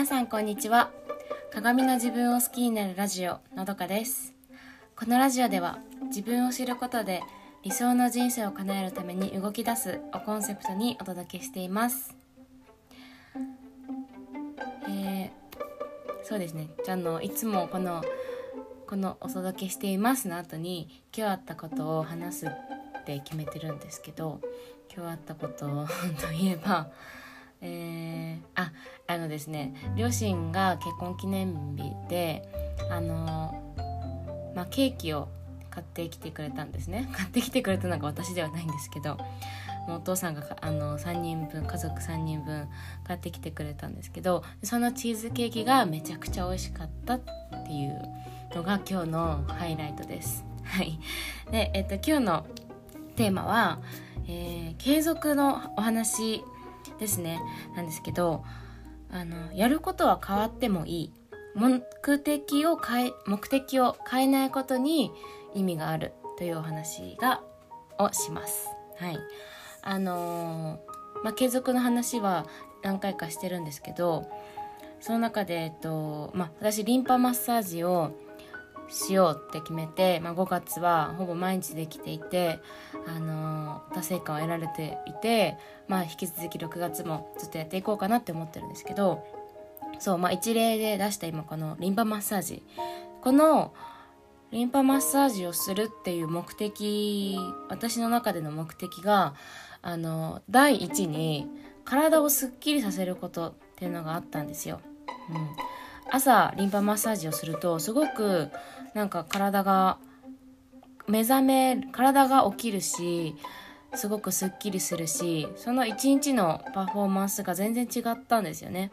皆さんこんにちは。鏡の自分を好きになるラジオのどかです。このラジオでは自分を知ることで理想の人生を叶えるために動き出すをコンセプトにお届けしています。えー、そうですね。じゃあのいつもこのこのお届けしていますの後に今日あったことを話すって決めてるんですけど今日あったことといえばえー、ああのですね両親が結婚記念日であのまあケーキを買ってきてくれたんですね 買ってきてくれたのが私ではないんですけどお父さんがあの3人分家族3人分買ってきてくれたんですけどそのチーズケーキがめちゃくちゃ美味しかったっていうのが今日のハイライトです。はいでえっと、今日のテーマは、えー、継続のお話ですね。なんですけどあのやることは変わってもいい。目的を変え目的を変えないことに意味があるというお話がをします。はい。あのー、まあ、継続の話は何回かしてるんですけどその中で、えっとまあ、私リンパマッサージをしようって決めて、まあ、5月はほぼ毎日できていて、あのー、達成感を得られていて、まあ、引き続き6月もずっとやっていこうかなって思ってるんですけどそう、まあ、一例で出した今このリンパマッサージこのリンパマッサージをするっていう目的私の中での目的があの第一に体をすっきりさせることっていうのがあったんですよ。うん、朝リンパマッサージをするとすごくなんか体が目覚め体が起きるしすごくすっきりするしその一日のパフォーマンスが全然違ったんですよね。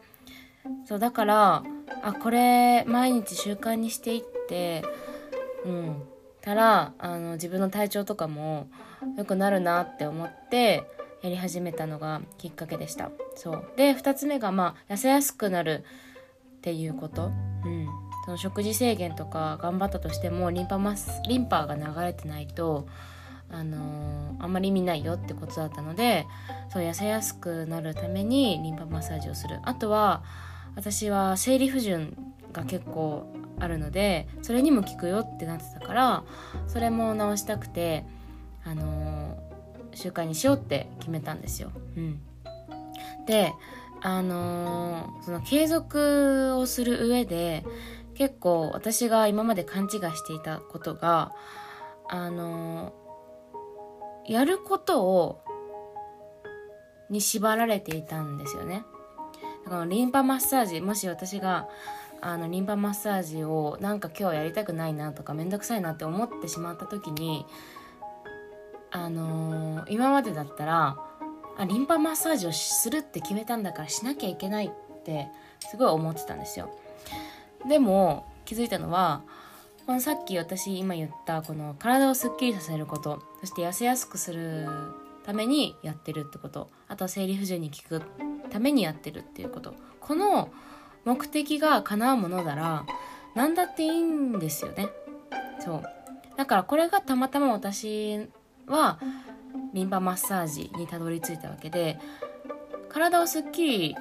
そうだからあこれ毎日習慣にしていってうん。たらあの自分の体調とかも良くなるなって思ってやり始めたのがきっかけでした。そう。で2つ目がまあ痩せやすくなるっていうこと。うん。その食事制限とか頑張ったとしてもリンパマスリンパが流れてないとあのー、あんまり意味ないよってことだったのでそう痩せやすくなるためにリンパマッサージをするあとは私は生理不順が結構あるのでそれにも効くよってなってたからそれも直したくてあのー、習慣にしようって決めたんですよ。うん、であのー、その継続をする上で結構私が今まで勘違いしていたことがあのやることをに縛られていたんですよね。だからリンパマッサージもし私があのリンパマッサージをなんか今日やりたくないなとかめんどくさいなって思ってしまった時にあのー、今までだったらあリンパマッサージをするって決めたんだからしなきゃいけないってすごい思ってたんですよ。でも気づいたのはこのさっき私今言ったこの体をすっきりさせることそして痩せやすくするためにやってるってことあとは生理不順に効くためにやってるっていうこと。この目的が叶うものなら何だっていいんですよね。そう。だからこれがたまたま私はリンパマッサージにたどり着いたわけで体をすっきり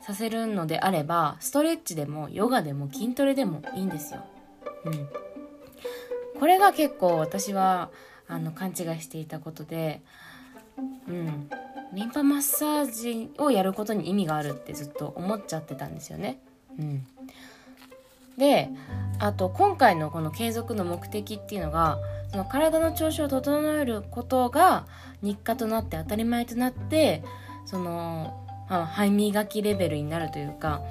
させるのであればストレッチでもヨガでも筋トレでもいいんですよ。うん、これが結構私はあの勘違いしていたことで、うん、リンパマッサージをやることに意味があるってずっと思っちゃってたんですよね。うん、であと今回のこの継続の目的っていうのがその体の調子を整えることが日課となって当たり前となってその歯磨きレベルになるというか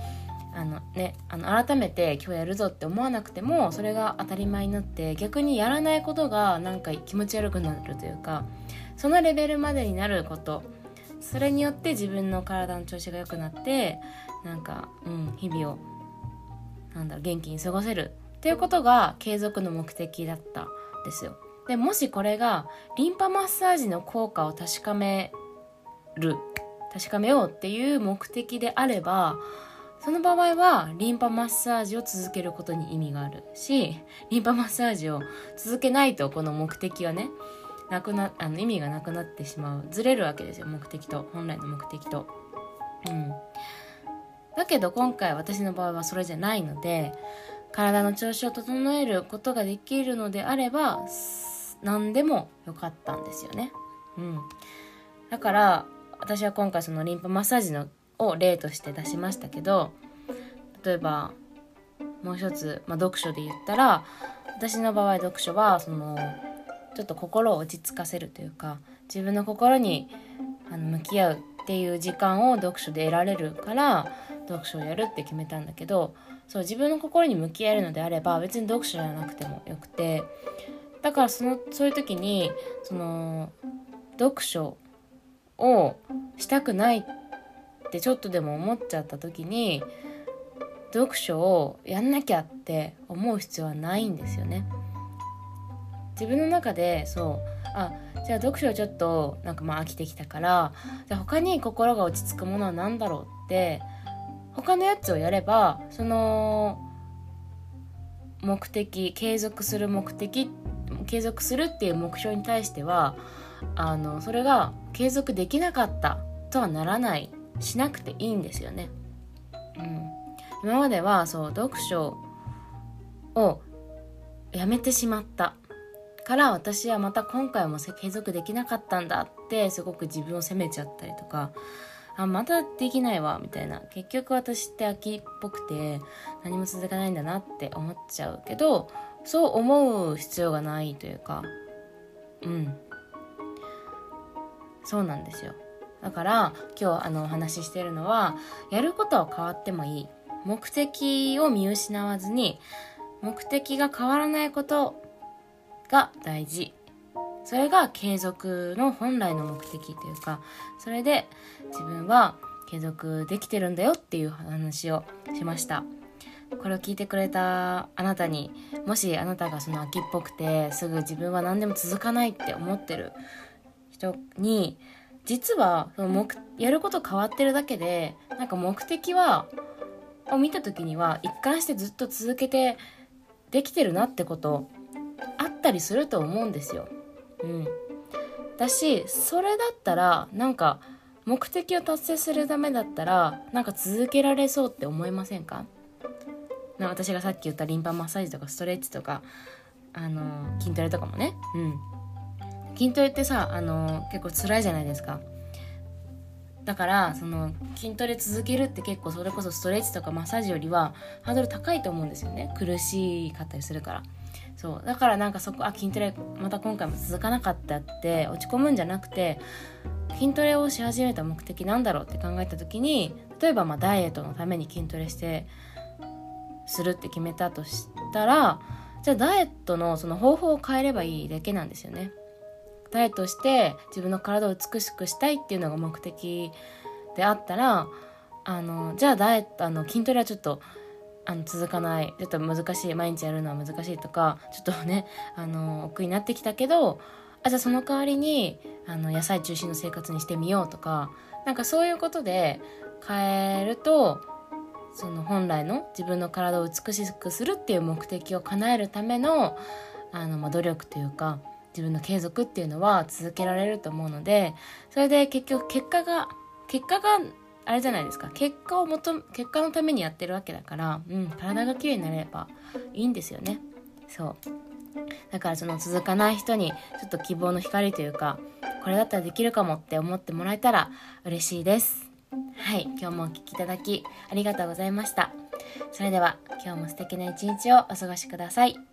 あのね、あの改めて今日やるぞって思わなくてもそれが当たり前になって逆にやらないことがなんか気持ち悪くなるというかそのレベルまでになることそれによって自分の体の調子が良くなってなんか、うん、日々をなんだろう元気に過ごせるっていうことが継続の目的だったんですよ。でもしこれがリンパマッサージの効果を確かめる確かめようっていう目的であればその場合はリンパマッサージを続けることに意味があるしリンパマッサージを続けないとこの目的はねなくなあの意味がなくなってしまうずれるわけですよ目的と本来の目的と。うん、だけど今回私の場合はそれじゃないので体の調子を整えることができるのであれば何でもよかったんですよね。うん、だから私は今回そのリンパマッサージのを例として出しましたけど例えばもう一つ、まあ、読書で言ったら私の場合読書はそのちょっと心を落ち着かせるというか自分の心にあの向き合うっていう時間を読書で得られるから読書をやるって決めたんだけどそう自分の心に向き合えるのであれば別に読書じゃなくてもよくて。だからそのそういう時にその読書をしたくないってちょっとでも思っちゃった時に読書をやんなきゃって思う必要はないんですよね。自分の中でそうあじゃあ読書ちょっとなんかまあ飽きてきたからじゃあ他に心が落ち着くものは何だろうって他のやつをやればその目的継続する目的継続するっていう目標に対してはあのそれが継続できなかったとはならないしなくていいんですよね。うん、今まではそう読書をやめてしまった。から私はまた今回も継続できなかったんだってすごく自分を責めちゃったりとかあまたできないわみたいな。結局私って秋っぽくて何も続かないんだなって思っちゃうけどそう思う必要がないというか。うん。そうなんですよ。だから今日あのお話ししてるのはやることは変わってもいい。目的を見失わずに目的が変わらないことが大事。それが継続の本来の目的というかそれで自分は継続できてるんだよっていう話をしました。これを聞いてくれたあなたにもしあなたがその秋っぽくてすぐ自分は何でも続かないって思ってる人に実はその目やること変わってるだけでなんか目的はを見た時には一貫してずっと続けてできてるなってことあったりすると思うんですよ。うん、だしそれだったらなんか目的を達成するためだったらなんか続けられそうって思いませんか？私がさっき言ったリンパマッサージとかストレッチとかあの筋トレとかもね。うん。筋トレってさあの結構辛いじゃないですか。だからその筋トレ続けるって結構それこそストレッチとかマッサージよりはハードル高いと思うんですよね。苦しかったりするから。そう。だからなんかそこあ筋トレまた今回も続かなかったって落ち込むんじゃなくて筋トレをし始めた目的なんだろうって考えた時に例えばまダイエットのために筋トレしてするって決めたとしたらじゃあダイエットのその方法を変えればいいだけなんですよね。ダイエットして自分の体を美しくしたいっていうのが目的であったらあのじゃあダイエットあの筋トレはちょっとあの続かない。ちょっと難しい。毎日やるのは難しいとかちょっとねあの億劫になってきたけどあじゃあその代わりにあの野菜中心の生活にしてみようとかなんかそういうことで変えるとその本来の自分の体を美しくするっていう目的を叶えるためのあの、まあ、努力というか自分の継続っていうのは続けられると思うのでそれで結局結果が結果があれじゃないですか。結果を求結果のためにやってるわけだから、うん、体が綺麗になればいいんですよね。そう。だからその続かない人にちょっと希望の光というかこれだったらできるかもって思ってもらえたら嬉しいです。はい。今日もお聴きいただきありがとうございました。それでは今日も素敵な一日をお過ごしください。